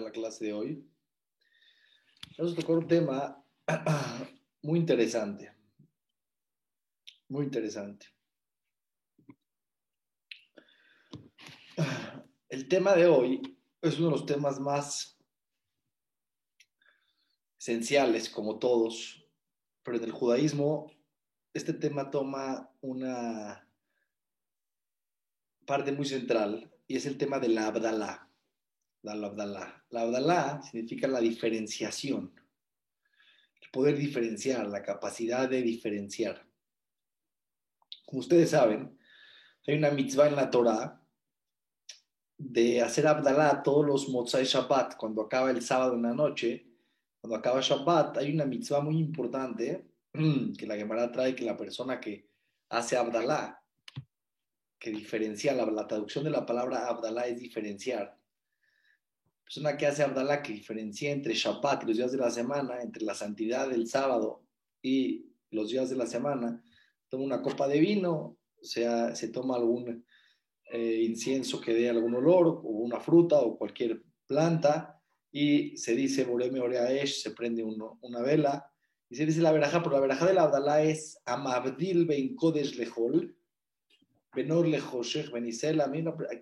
La clase de hoy. A tocar un tema muy interesante. Muy interesante. El tema de hoy es uno de los temas más esenciales, como todos, pero en el judaísmo este tema toma una parte muy central y es el tema de la Abdalá. La Abdalá. La significa la diferenciación, el poder diferenciar, la capacidad de diferenciar. Como ustedes saben, hay una mitzvah en la Torah de hacer Abdalá todos los Motzai Shabbat, cuando acaba el sábado en la noche, cuando acaba Shabbat, hay una mitzvah muy importante que la Gemara trae que la persona que hace Abdalá, que diferencia, la, la traducción de la palabra Abdalá es diferenciar. Persona que hace Abdalá, que diferencia entre Shabbat y los días de la semana, entre la santidad del sábado y los días de la semana, toma una copa de vino, sea, se toma algún eh, incienso que dé algún olor, o una fruta o cualquier planta, y se dice se prende una vela, y se dice la veraja, pero la veraja de la Abdalá es Amabdil Ben Kodesh Lehol, Benor Benisel,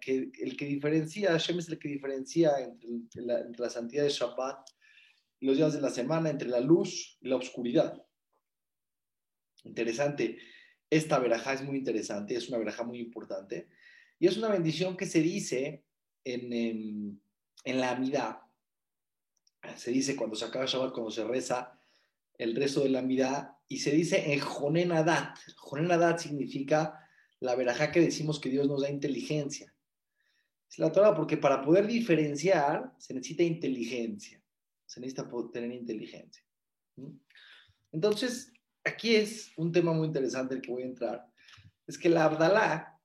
que el que diferencia, Hashem es el que diferencia entre la, entre la santidad de Shabbat y los días de la semana, entre la luz y la oscuridad. Interesante. Esta veraja es muy interesante, es una veraja muy importante. Y es una bendición que se dice en, en, en la Amidad. Se dice cuando se acaba Shabbat, cuando se reza el resto de la mirada, y se dice en Jonenadat. Jonenadat significa la veraja que decimos que Dios nos da inteligencia. Es la Torah porque para poder diferenciar se necesita inteligencia. Se necesita tener inteligencia. Entonces, aquí es un tema muy interesante el que voy a entrar. Es que la Abdalá,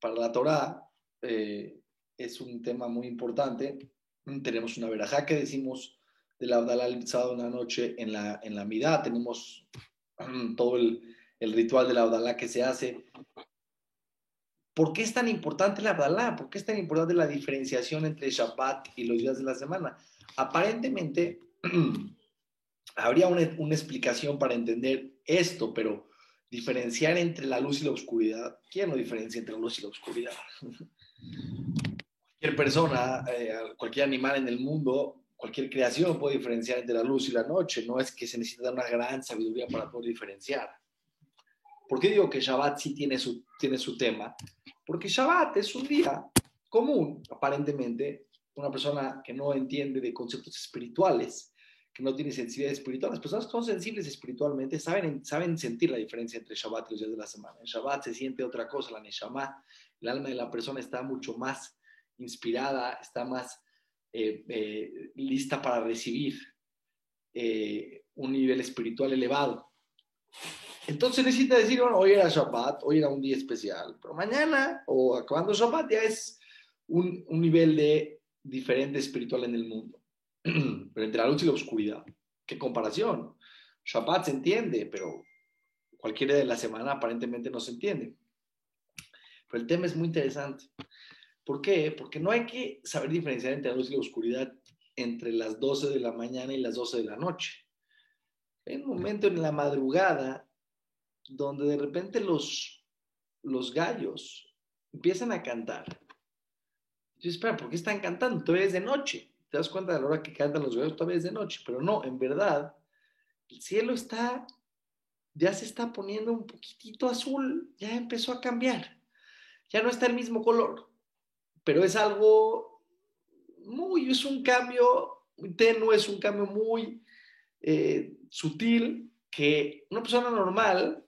para la Torah, eh, es un tema muy importante. Tenemos una veraja que decimos de la Abdalá el sábado en la noche en la, en la. Tenemos todo el, el, ritual de la Abdalá que se hace. ¿Por qué es tan importante la Abdalá? ¿Por qué es tan importante la diferenciación entre Shabbat y los días de la semana? Aparentemente, habría una, una explicación para entender esto, pero diferenciar entre la luz y la oscuridad, ¿quién no diferencia entre la luz y la oscuridad? cualquier persona, eh, cualquier animal en el mundo cualquier creación puede diferenciar entre la luz y la noche, no es que se necesita una gran sabiduría para poder diferenciar. ¿Por qué digo que Shabbat sí tiene su, tiene su tema? Porque Shabbat es un día común, aparentemente, una persona que no entiende de conceptos espirituales, que no tiene sensibilidad espiritual. Las personas que son sensibles espiritualmente saben, saben sentir la diferencia entre Shabbat y los días de la semana. En Shabbat se siente otra cosa, la Neshama, el alma de la persona está mucho más inspirada, está más eh, eh, lista para recibir eh, un nivel espiritual elevado. Entonces necesita decir, bueno, hoy era Shabbat, hoy era un día especial, pero mañana o acabando Shabbat ya es un, un nivel de diferente espiritual en el mundo. pero entre la luz y la oscuridad, ¿qué comparación? Shabbat se entiende, pero cualquier día de la semana aparentemente no se entiende. Pero el tema es muy interesante. ¿Por qué? Porque no hay que saber diferenciar entre la luz y la oscuridad entre las 12 de la mañana y las 12 de la noche. Hay un momento en la madrugada donde de repente los, los gallos empiezan a cantar. Yo espera, ¿por qué están cantando? Todavía es de noche. Te das cuenta de la hora que cantan los gallos, todavía es de noche. Pero no, en verdad, el cielo está, ya se está poniendo un poquitito azul, ya empezó a cambiar. Ya no está el mismo color pero es algo muy, es un cambio muy tenue, es un cambio muy eh, sutil que una persona normal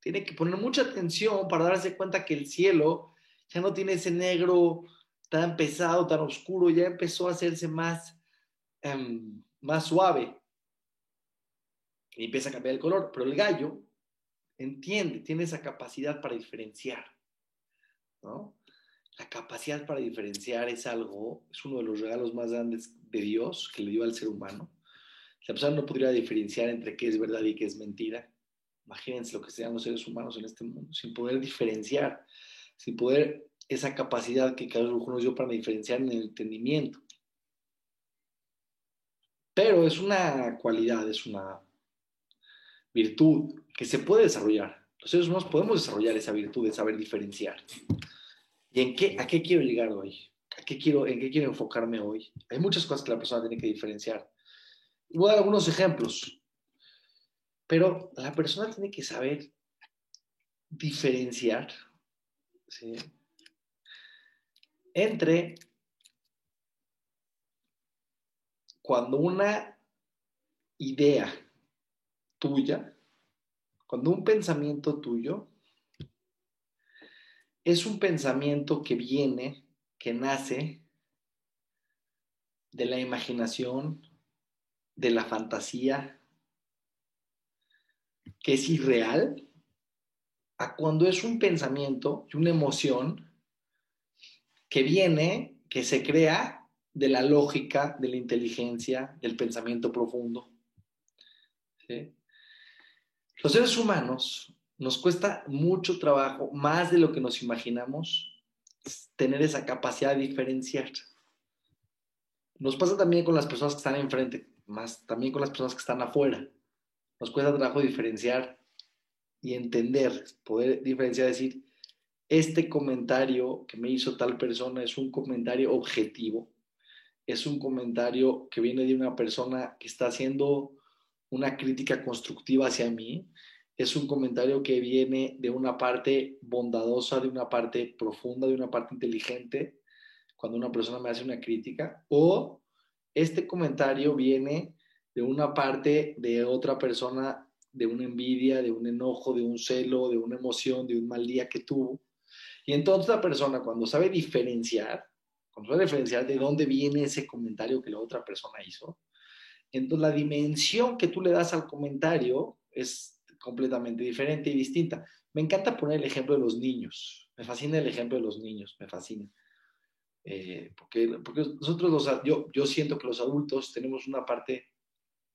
tiene que poner mucha atención para darse cuenta que el cielo ya no tiene ese negro tan pesado, tan oscuro, ya empezó a hacerse más, um, más suave y empieza a cambiar el color, pero el gallo entiende, tiene esa capacidad para diferenciar. La capacidad para diferenciar es algo, es uno de los regalos más grandes de Dios que le dio al ser humano. La persona no podría diferenciar entre qué es verdad y qué es mentira. Imagínense lo que sean los seres humanos en este mundo, sin poder diferenciar, sin poder esa capacidad que cada uno nos dio para diferenciar en el entendimiento. Pero es una cualidad, es una virtud que se puede desarrollar. Los seres humanos podemos desarrollar esa virtud de saber diferenciar. ¿Y en qué, a qué quiero llegar hoy? ¿A qué quiero, ¿En qué quiero enfocarme hoy? Hay muchas cosas que la persona tiene que diferenciar. Voy a dar algunos ejemplos. Pero la persona tiene que saber diferenciar entre cuando una idea tuya, cuando un pensamiento tuyo es un pensamiento que viene, que nace de la imaginación, de la fantasía, que es irreal, a cuando es un pensamiento y una emoción que viene, que se crea de la lógica, de la inteligencia, del pensamiento profundo. Los seres humanos nos cuesta mucho trabajo, más de lo que nos imaginamos, tener esa capacidad de diferenciar. Nos pasa también con las personas que están enfrente, más también con las personas que están afuera. Nos cuesta trabajo diferenciar y entender, poder diferenciar, decir, este comentario que me hizo tal persona es un comentario objetivo, es un comentario que viene de una persona que está haciendo una crítica constructiva hacia mí, es un comentario que viene de una parte bondadosa, de una parte profunda, de una parte inteligente, cuando una persona me hace una crítica, o este comentario viene de una parte de otra persona, de una envidia, de un enojo, de un celo, de una emoción, de un mal día que tuvo. Y entonces la persona cuando sabe diferenciar, cuando sabe diferenciar de dónde viene ese comentario que la otra persona hizo, entonces la dimensión que tú le das al comentario es completamente diferente y distinta. Me encanta poner el ejemplo de los niños. Me fascina el ejemplo de los niños, me fascina. Eh, porque, porque nosotros, los, yo, yo siento que los adultos tenemos una parte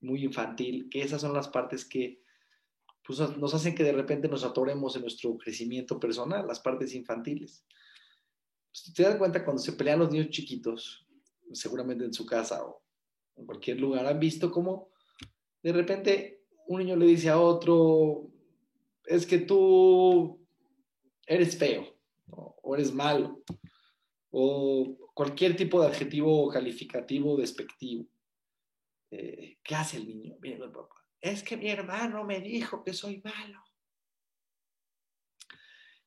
muy infantil, que esas son las partes que pues, nos hacen que de repente nos atoremos en nuestro crecimiento personal, las partes infantiles. Si te das cuenta, cuando se pelean los niños chiquitos, seguramente en su casa o en cualquier lugar, han visto cómo de repente un niño le dice a otro, es que tú eres feo o eres malo o cualquier tipo de adjetivo calificativo despectivo. Eh, ¿Qué hace el niño? Viene el papá. Es que mi hermano me dijo que soy malo.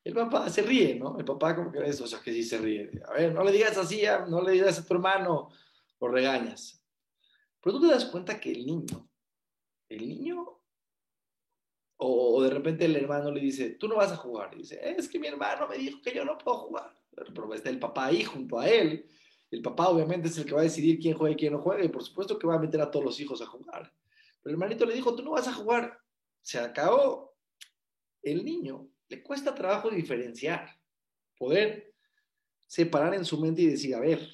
El papá se ríe, ¿no? El papá como que eso, o sea, que sí se ríe. A ver, no le digas así, no le digas a tu hermano, lo regañas. Pero tú te das cuenta que el niño, el niño, o, de repente el hermano le dice, tú no vas a jugar. Y dice, es que mi hermano me dijo que yo no puedo jugar. Pero está el papá ahí junto a él el papá obviamente es el que va a decidir quién juega y quién no juega, y por supuesto que va a meter a todos los hijos a jugar. Pero el hermanito le dijo, tú no vas a jugar. Se acabó. El niño le cuesta trabajo diferenciar, poder separar en su mente y decir, a ver,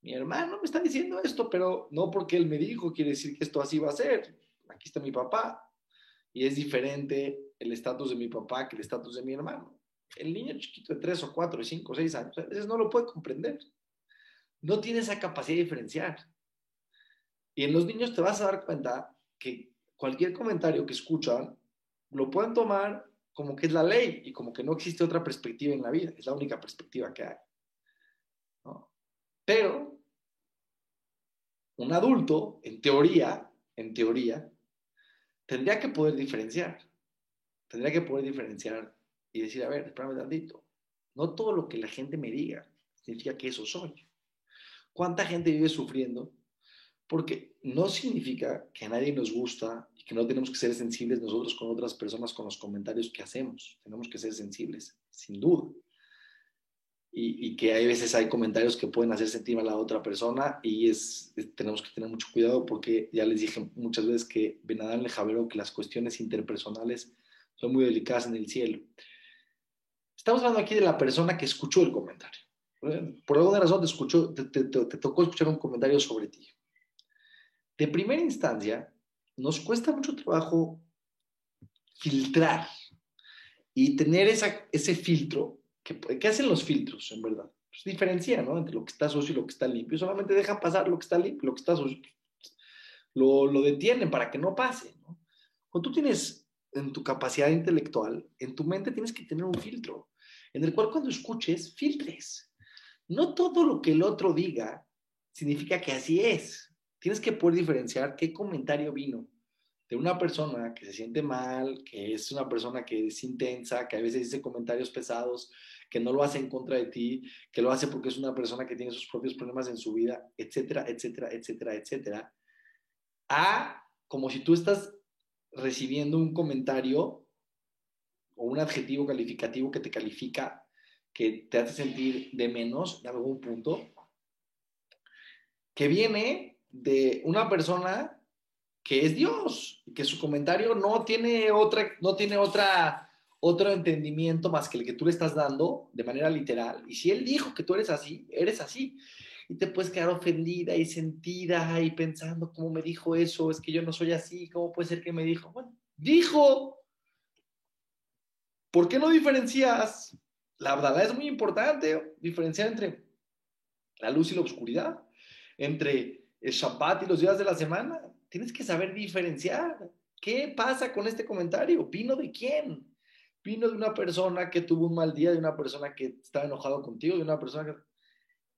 mi hermano me está diciendo esto, pero no porque él me dijo quiere decir que esto así va a ser. Aquí está mi papá. Y es diferente el estatus de mi papá que el estatus de mi hermano. El niño chiquito de 3 o 4 o 5 o 6 años a veces no lo puede comprender no tiene esa capacidad de diferenciar. Y en los niños te vas a dar cuenta que cualquier comentario que escuchan lo pueden tomar como que es la ley y como que no existe otra perspectiva en la vida, es la única perspectiva que hay. Pero un adulto, en teoría, en teoría, tendría que poder diferenciar, tendría que poder diferenciar y decir, a ver, espérame tantito, no todo lo que la gente me diga significa que eso soy. ¿Cuánta gente vive sufriendo? Porque no significa que a nadie nos gusta y que no tenemos que ser sensibles nosotros con otras personas con los comentarios que hacemos. Tenemos que ser sensibles, sin duda. Y, que hay veces hay comentarios que pueden hacer sentir a la otra persona y es, tenemos que tener mucho cuidado porque ya les dije muchas veces que Benadán le javeró que las cuestiones interpersonales son muy delicadas en el cielo. Estamos hablando aquí de la persona que escuchó el comentario. Por alguna razón te, te, te, tocó escuchar un comentario sobre ti. De primera instancia, nos cuesta mucho trabajo filtrar y tener esa, ese filtro ¿Qué, hacen los filtros, en verdad? Pues diferencian, ¿no? Entre lo que está sucio y lo que está limpio. Solamente dejan pasar lo que está limpio, lo que está sucio. Lo, lo detienen para que no pase, ¿no? Cuando tú tienes en tu capacidad intelectual, en tu mente tienes que tener un filtro, en el cual cuando escuches, filtres. No todo lo que el otro diga significa que así es. Tienes que poder diferenciar qué comentario vino de una persona que se siente mal, que es una persona que es intensa, que a veces dice comentarios pesados, que no lo hace en contra de ti, que lo hace porque es una persona que tiene sus propios problemas en su vida, etcétera, etcétera, etcétera, etcétera, a como si tú estás recibiendo un comentario o un adjetivo calificativo que te califica, que te hace sentir de menos en algún punto, que viene de una persona que es Dios, que su comentario no tiene otra, no tiene otra, otro entendimiento más que el que tú le estás dando de manera literal. Y si él dijo que tú eres así, eres así. Y te puedes quedar ofendida y sentida y pensando, ¿cómo me dijo eso? Es que yo no soy así, ¿cómo puede ser que me dijo? Bueno, dijo. ¿Por qué no diferencias? La verdad es muy importante diferenciar entre la luz y la oscuridad, entre el Shabbat y los días de la semana. Tienes que saber diferenciar. ¿Qué pasa con este comentario? ¿Vino de quién? ¿Vino de una persona que tuvo un mal día, de una persona que estaba enojado contigo, de una persona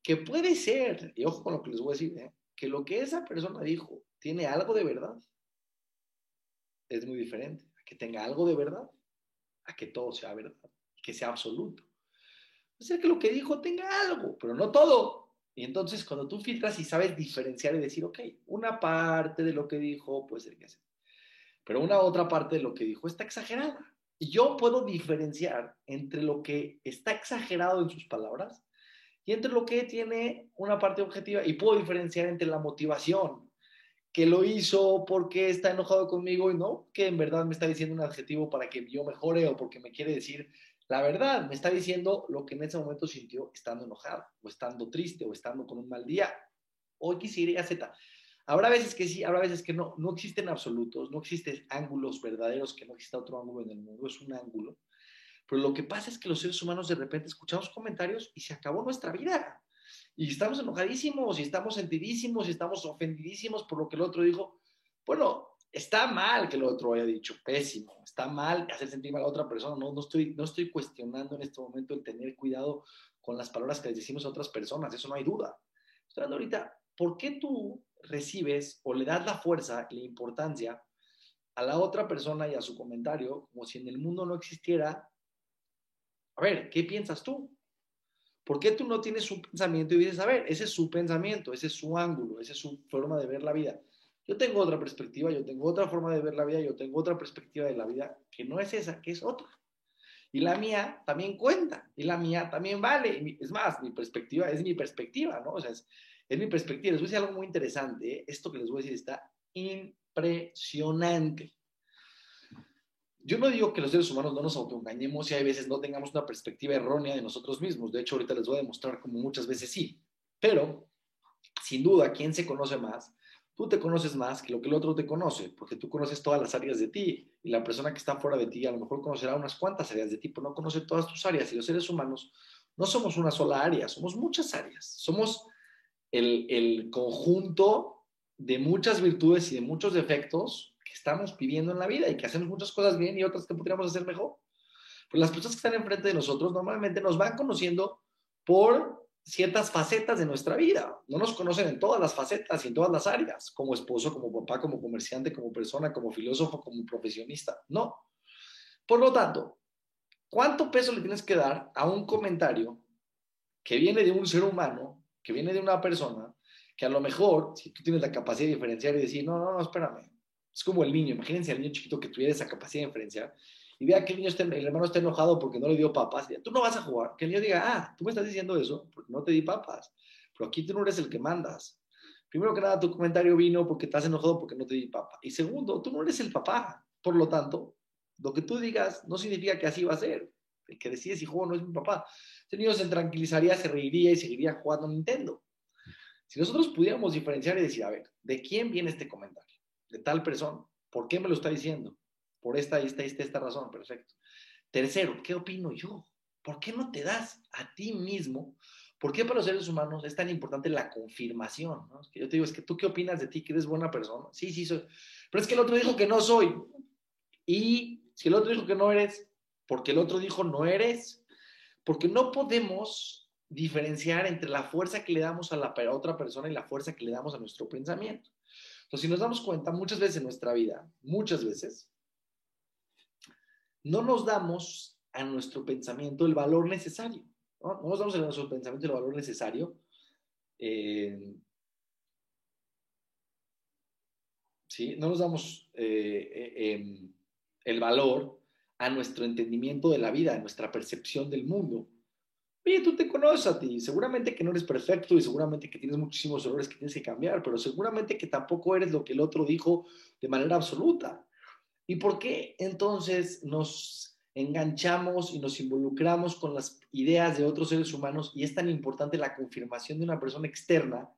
que... puede ser, y ojo con lo que les voy a decir, ¿eh? que lo que esa persona dijo tiene algo de verdad. Es muy diferente a que tenga algo de verdad, a que todo sea verdad, que sea absoluto. Sea, que lo que dijo tenga algo, pero no todo. Y entonces cuando tú filtras y sabes diferenciar y decir, ok, una parte de lo que dijo puede ser que sea, pero una otra parte de lo que dijo está exagerada. Y yo puedo diferenciar entre lo que está exagerado en sus palabras y entre lo que tiene una parte objetiva y puedo diferenciar entre la motivación que lo hizo porque está enojado conmigo y no que en verdad me está diciendo un adjetivo para que yo mejore o porque me quiere decir la verdad, me está diciendo lo que en ese momento sintió estando enojada, o estando triste, o estando con un mal día, o X, Y, Z. Habrá veces que sí, habrá veces que no. No existen absolutos, no existen ángulos verdaderos, que no exista otro ángulo en el mundo, es un ángulo. Pero lo que pasa es que los seres humanos de repente escuchamos comentarios y se acabó nuestra vida. Y estamos enojadísimos, y estamos sentidísimos, y estamos ofendidísimos por lo que el otro dijo. Bueno, está mal que el otro haya dicho pésimo, está mal hacer sentir mal a otra persona, no, no, estoy, no estoy cuestionando en este momento el tener cuidado con las palabras que les decimos a otras personas, eso no hay duda. Estoy hablando ahorita, ¿por qué tú recibes o le das la fuerza y la importancia a la otra persona y a su comentario como si en el mundo no existiera? A ver, ¿qué piensas tú? ¿Por qué tú no tienes un pensamiento y dices, a ver, ese es su pensamiento, ese es su ángulo, esa es su forma de ver la vida? Yo tengo otra perspectiva, yo tengo otra forma de ver la vida, yo tengo otra perspectiva de la vida que no es esa, que es otra. Y la mía también cuenta, y la mía también vale. Es más, mi perspectiva es mi perspectiva, ¿no? O sea, es, mi perspectiva. Les voy a decir algo muy interesante. ¿eh? Esto que les voy a decir está impresionante. Yo no digo que los seres humanos no nos autoengañemos y hay veces no tengamos una perspectiva errónea de nosotros mismos. De hecho, ahorita les voy a demostrar como muchas veces sí. Pero, sin duda, ¿quién se conoce más? Tú te conoces más que lo que el otro te conoce, porque tú conoces todas las áreas de ti y la persona que está fuera de ti a lo mejor conocerá unas cuantas áreas de ti, pero no conoce todas tus áreas. Y los seres humanos no somos una sola área, somos muchas áreas. Somos el, el conjunto de muchas virtudes y de muchos defectos que estamos viviendo en la vida y que hacemos muchas cosas bien y otras que podríamos hacer mejor. Pues las personas que están enfrente de nosotros normalmente nos van conociendo por ciertas facetas de nuestra vida. No nos conocen en todas las facetas y en todas las áreas, como esposo, como papá, como comerciante, como persona, como filósofo, como profesionista. No. Por lo tanto, ¿cuánto peso le tienes que dar a un comentario que viene de un ser humano, que viene de una persona, que a lo mejor, si tú tienes la capacidad de diferenciar y decir, no, no, no, espérame. Es como el niño, imagínense al niño chiquito que tuviera esa capacidad de diferenciar y vea que el, niño está, el hermano está enojado porque no le dio papas, tú no vas a jugar. Que el niño diga, ah, tú me estás diciendo eso porque no te di papas, pero aquí tú no eres el que mandas. Primero que nada, tu comentario vino porque estás enojado porque no te di papa. Y segundo, tú no eres el papá. Por lo tanto, lo que tú digas no significa que así va a ser. El que decide si juego no es mi papá. Ese niño se tranquilizaría, se reiría y seguiría jugando Nintendo. Si nosotros pudiéramos diferenciar y decir, a ver, ¿de quién viene este comentario? De tal persona. ¿Por qué me lo está diciendo? Por esta, esta, esta, esta razón, perfecto. Tercero, ¿qué opino yo? ¿por qué no te das a ti mismo? ¿Por qué para los seres humanos es tan importante la confirmación? que yo te digo, es que tú qué opinas de ti, que eres buena persona. Sí, sí, soy. Pero es que el otro dijo que no soy. Y si el otro dijo que no eres, porque el otro dijo no eres, porque no podemos diferenciar entre la fuerza que le damos a la otra persona y la fuerza que le damos a nuestro pensamiento. Entonces, si nos damos cuenta, muchas veces en nuestra vida, muchas veces, no nos damos a nuestro pensamiento el valor necesario. No, nos damos a nuestro pensamiento el valor necesario. Eh, ¿sí? No nos damos eh, eh, em, el valor a nuestro entendimiento de la vida, a nuestra percepción del mundo. Oye, tú te conoces a ti, seguramente que no eres perfecto y seguramente que tienes muchísimos errores que tienes que cambiar, pero seguramente que tampoco eres lo que el otro dijo de manera absoluta. ¿Y por qué entonces nos enganchamos y nos involucramos con las ideas de otros seres humanos y es tan importante la confirmación de una persona externa?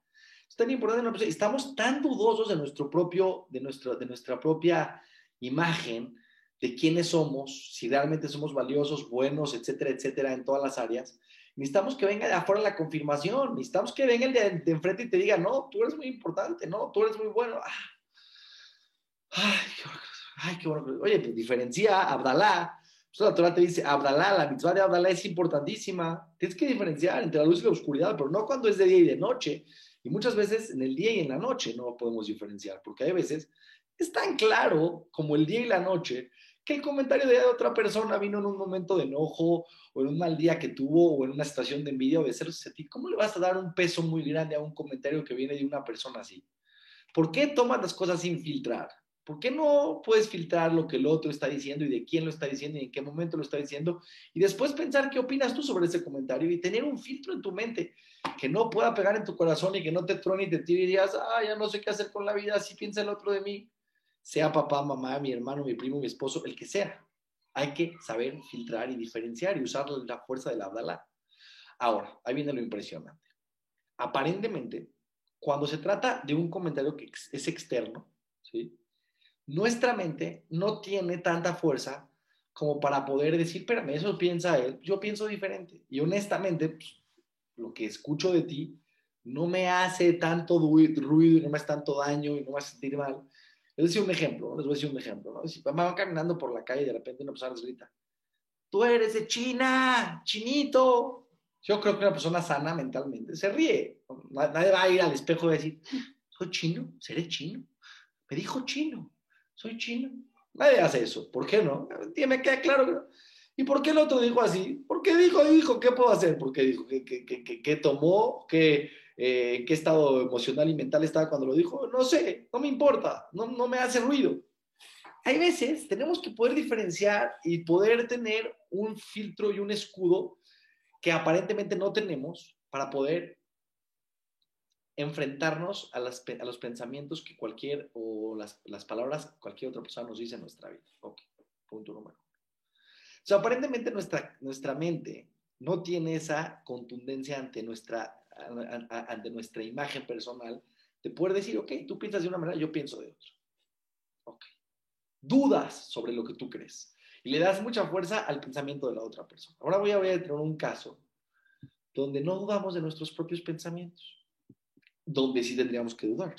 Es tan importante una persona, estamos tan dudosos de nuestro propio, de nuestra, de nuestra propia imagen, de quiénes somos, si realmente somos valiosos, buenos, etcétera, etcétera, en todas las áreas. Necesitamos que venga de afuera la confirmación, necesitamos que venga el de, enfrente y te diga, no, tú eres muy importante, no, tú eres muy bueno. Ah. Ay, qué bueno. Oye, pues diferencia Abdalá. Pues la Torah te dice, Abdalá, la mitzvah de Abdalá es importantísima. Tienes que diferenciar entre la luz y la oscuridad, pero no cuando es de día y de noche. Y muchas veces en el día y en la noche no podemos diferenciar, porque hay veces es tan claro como el día y la noche que el comentario de otra persona vino en un momento de enojo o en un mal día que tuvo o en una situación de envidia o de celos a ti. ¿Cómo le vas a dar un peso muy grande a un comentario que viene de una persona así? ¿Por qué tomas las cosas sin filtrar? ¿Por qué no puedes filtrar lo que el otro está diciendo y de quién lo está diciendo y en qué momento lo está diciendo? Y después pensar qué opinas tú sobre ese comentario y tener un filtro en tu mente que no pueda pegar en tu corazón y que no te trone y te tire y digas, ah, ya no sé qué hacer con la vida, así piensa el otro de mí. Sea papá, mamá, mi hermano, mi primo, mi esposo, el que sea. Hay que saber filtrar y diferenciar y usar la fuerza de la Abdalá. Ahora, ahí viene lo impresionante. Aparentemente, cuando se trata de un comentario que es externo, ¿sí? Nuestra mente no tiene tanta fuerza como para poder decir, espérame, eso piensa él, yo pienso diferente. Y honestamente, pues, lo que escucho de ti no me hace tanto ruido y no me hace tanto daño y no me hace sentir mal. Les voy a decir un ejemplo, les voy a decir un ejemplo. ¿no? Si van caminando por la calle y de repente una persona les grita, tú eres de China, chinito. Yo creo que una persona sana mentalmente se ríe. Nadie va a ir al espejo y decir, soy chino, seré chino. Me dijo chino soy chino. Nadie hace eso. ¿Por qué no? Tiene que claro. ¿Y por qué el otro dijo así? ¿Por qué dijo, dijo, ¿qué puedo hacer? ¿Por qué dijo? ¿Qué, qué, qué, qué tomó? ¿Qué, eh, ¿Qué estado emocional y mental estaba cuando lo dijo? No sé, no me importa, no, no me hace ruido. Hay veces tenemos que poder diferenciar y poder tener un filtro y un escudo que aparentemente no tenemos para poder enfrentarnos a, a, los pensamientos que cualquier, o las, las, palabras cualquier otra persona nos dice en nuestra vida. Ok, punto número uno. O sea, aparentemente nuestra, nuestra mente no tiene esa contundencia ante nuestra, ante nuestra imagen personal de poder decir, ok, tú piensas de una manera, yo pienso de otra. Ok. Dudas sobre lo que tú crees y le das mucha fuerza al pensamiento de la otra persona. Ahora voy a, voy a tener un caso donde no dudamos de nuestros propios pensamientos donde sí tendríamos que dudar.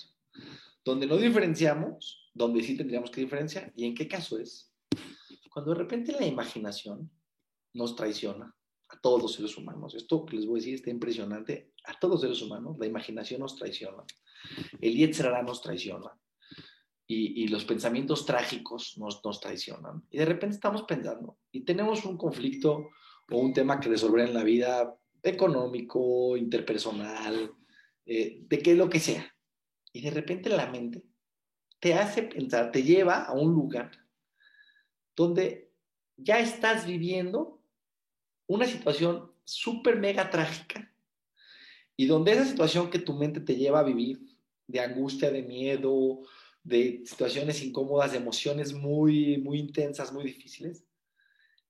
Donde no diferenciamos, donde sí tendríamos que diferenciar. ¿Y en qué caso es? Cuando de repente la imaginación nos traiciona a todos los seres humanos. Esto que les voy a decir está impresionante. A todos los seres humanos la imaginación nos traiciona. El Yetzirah nos traiciona. Y, y, los pensamientos trágicos nos, nos traicionan. Y de repente estamos pensando y tenemos un conflicto o un tema que resolver en la vida económico, interpersonal, eh, de qué lo que sea. Y de repente la mente te hace pensar, te lleva a un lugar donde ya estás viviendo una situación súper mega trágica y donde esa situación que tu mente te lleva a vivir de angustia, de miedo, de situaciones incómodas, de emociones muy, muy intensas, muy difíciles,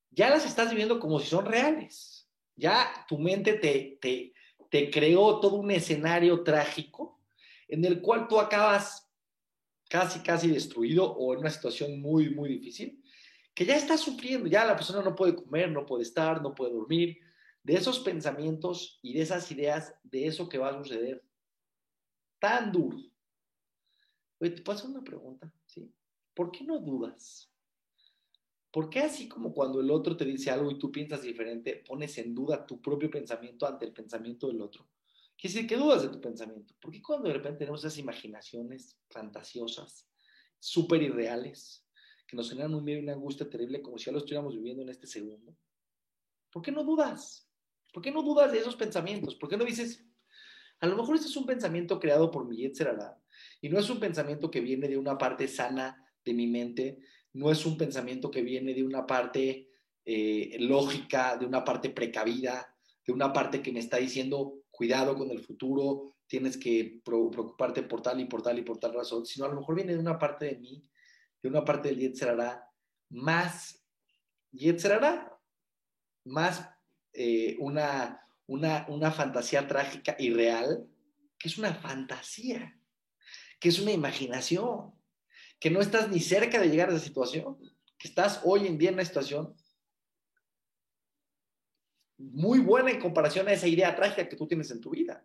ya las estás viviendo como si son reales. Ya tu mente te, te, te creó todo un escenario trágico en el cual tú acabas casi, casi destruido o en una situación muy, muy difícil, que ya está sufriendo, ya la persona no puede comer, no puede estar, no puede dormir, de esos pensamientos y de esas ideas, de eso que va a suceder. Tan duro. Oye, te paso una pregunta, ¿sí? ¿Por qué no dudas? ¿Por qué así como cuando el otro te dice algo y tú piensas diferente, pones en duda tu propio pensamiento ante el pensamiento del otro? Quiere decir que dudas de tu pensamiento. ¿Por qué cuando de repente tenemos esas imaginaciones fantasiosas, súper irreales, que nos generan un miedo y una angustia terrible como si ya lo estuviéramos viviendo en este segundo? ¿Por qué no dudas? ¿Por qué no dudas de esos pensamientos? ¿Por qué no dices, a lo mejor este es un pensamiento creado por mi Yetzerara y no es un pensamiento que viene de una parte sana de mi mente, no es un pensamiento que viene de una parte eh, lógica, de una parte precavida, de una parte que me está diciendo, cuidado con el futuro, tienes que preocuparte por tal y por tal y por tal razón, sino a lo mejor viene de una parte de mí, de una parte del Yetzerara más Yetzerara, más eh, una, una, una fantasía trágica y real, que es una fantasía, que es una imaginación, que no estás ni cerca de llegar a esa situación, que estás hoy en día en una situación muy buena en comparación a esa idea trágica que tú tienes en tu vida.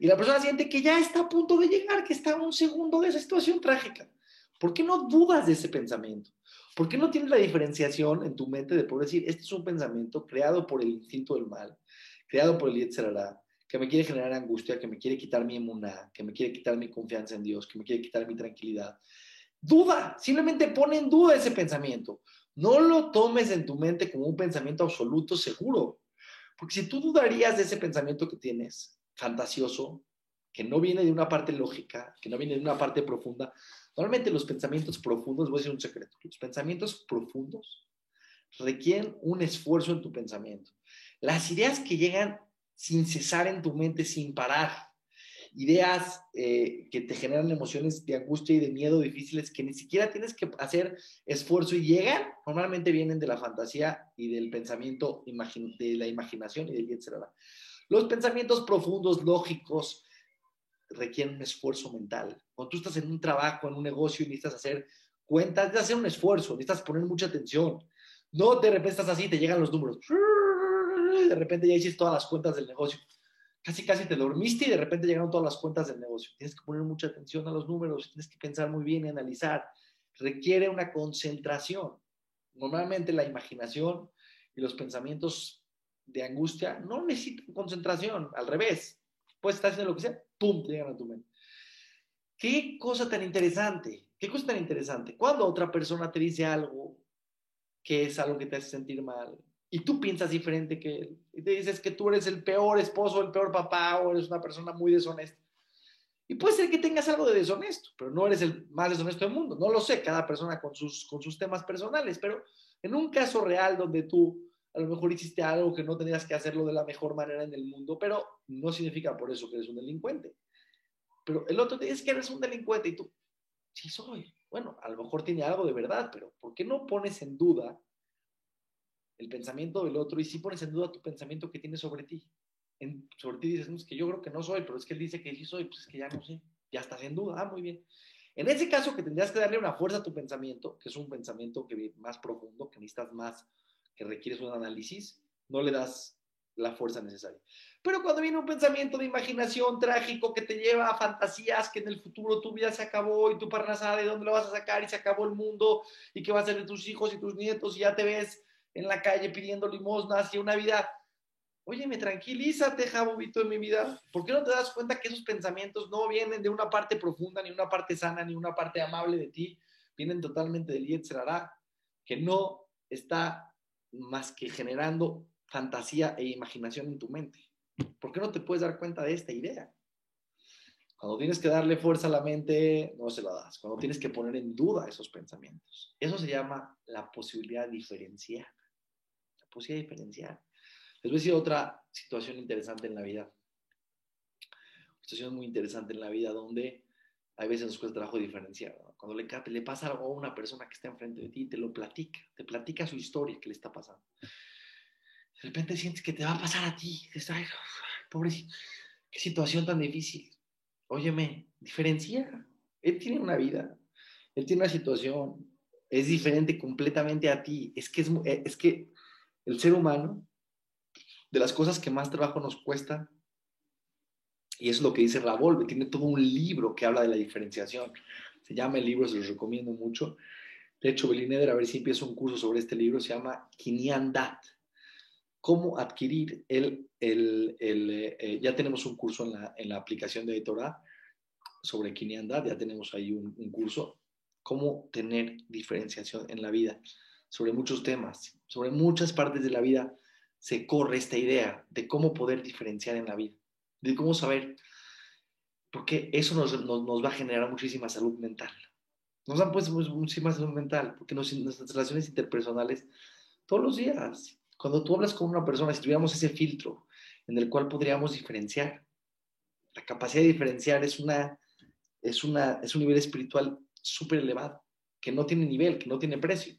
Y la persona siente que ya está a punto de llegar, que está a un segundo de esa situación trágica. ¿Por qué no dudas de ese pensamiento? ¿Por qué no tienes la diferenciación en tu mente de poder decir, este es un pensamiento creado por el instinto del mal, creado por el Yetzerará, que me quiere generar angustia, que me quiere quitar mi emuná, que me quiere quitar mi confianza en Dios, que me quiere quitar mi tranquilidad? Duda, simplemente pone en duda ese pensamiento. No lo tomes en tu mente como un pensamiento absoluto seguro, porque si tú dudarías de ese pensamiento que tienes, fantasioso, que no viene de una parte lógica, que no viene de una parte profunda, Normalmente los pensamientos profundos, voy a decir un secreto, los pensamientos profundos requieren un esfuerzo en tu pensamiento. Las ideas que llegan sin cesar en tu mente, sin parar, ideas eh, que te generan emociones de angustia y de miedo difíciles que ni siquiera tienes que hacer esfuerzo y llegan, normalmente vienen de la fantasía y del pensamiento, de la imaginación y del etc. Los pensamientos profundos, lógicos, requieren un esfuerzo mental. Cuando tú estás en un trabajo, en un negocio y necesitas hacer cuentas, necesitas hacer un esfuerzo, necesitas poner mucha atención. No de repente estás así, te llegan los números. De repente ya hiciste todas las cuentas del negocio. Casi, casi te dormiste y de repente llegaron todas las cuentas del negocio. Tienes que poner mucha atención a los números, tienes que pensar muy bien y analizar. Requiere una concentración. Normalmente la imaginación y los pensamientos de angustia no necesitan concentración, al revés. Puedes estar haciendo lo que sea, ¡pum!, llegan a tu mente. Qué cosa tan interesante, qué cosa tan interesante. Cuando otra persona te dice algo que es algo que te hace sentir mal y tú piensas diferente que él y te dices que tú eres el peor esposo, el peor papá o eres una persona muy deshonesta. Y puede ser que tengas algo de deshonesto, pero no eres el más deshonesto del mundo. No lo sé, cada persona con sus, con sus temas personales, pero en un caso real donde tú a lo mejor hiciste algo que no tenías que hacerlo de la mejor manera en el mundo, pero no significa por eso que eres un delincuente. Pero el otro te dice que eres un delincuente y tú, sí soy. Bueno, a lo mejor tiene algo de verdad, pero ¿por qué no pones en duda el pensamiento del otro y sí pones en duda tu pensamiento que tiene sobre ti? En, sobre ti dices, no, es que yo creo que no soy, pero es que él dice que sí soy, pues es que ya no sé, ya estás en duda, ah, muy bien. En ese caso que tendrías que darle una fuerza a tu pensamiento, que es un pensamiento que más profundo, que necesitas más que requieres un análisis, no le das la fuerza necesaria. Pero cuando viene un pensamiento de imaginación trágico que te lleva a fantasías que en el futuro tu vida se acabó y tu parnasada de dónde lo vas a sacar y se acabó el mundo y que va a ser de tus hijos y tus nietos y ya te ves en la calle pidiendo limosnas y una vida. Óyeme, tranquilízate, Jabobito, en mi vida. ¿Por qué no te das cuenta que esos pensamientos no vienen de una parte profunda, ni una parte sana, ni una parte amable de ti? Vienen totalmente del Yetzerará, que no está más que generando fantasía e imaginación en tu mente. ¿Por qué no te puedes dar cuenta de esta idea? Cuando tienes que darle fuerza a la mente, no se la das. Cuando tienes que poner en duda esos pensamientos. Eso se llama la posibilidad diferencial. La posibilidad diferencial. Les voy a decir otra situación interesante en la vida. Una situación muy interesante en la vida donde hay veces nos cuesta trabajo diferenciar. Cuando le, le pasa algo a una persona que está enfrente de ti, te lo platica, te platica su historia que le está pasando. De repente sientes que te va a pasar a ti. Dices, pobrecito, qué situación tan difícil. Óyeme, diferencia. Él tiene una vida, él tiene una situación, es diferente completamente a ti. Es que, es, eh, es que el ser humano, de las cosas que más trabajo nos cuesta, y es lo que dice Ravolve, tiene todo un libro que habla de la diferenciación. Se llama el libro, se los recomiendo mucho. De hecho, Belineder, a ver si empiezo un curso sobre este libro, se llama Dat. Cómo adquirir el, el, el eh, ya tenemos un curso en la, en la aplicación de Torah sobre Dat, ya tenemos ahí un, un curso cómo tener diferenciación en la vida, sobre muchos temas, sobre muchas partes de la vida se corre esta idea de cómo poder diferenciar en la vida, de cómo saber, porque eso nos, va a generar muchísima salud mental. Nos dan pues muchísima salud mental, porque nuestras relaciones interpersonales, todos los días, cuando tú hablas con una persona, si tuviéramos ese filtro en el cual podríamos diferenciar, la capacidad de diferenciar es, una, es, una, es un nivel espiritual súper elevado, que no tiene nivel, que no tiene precio.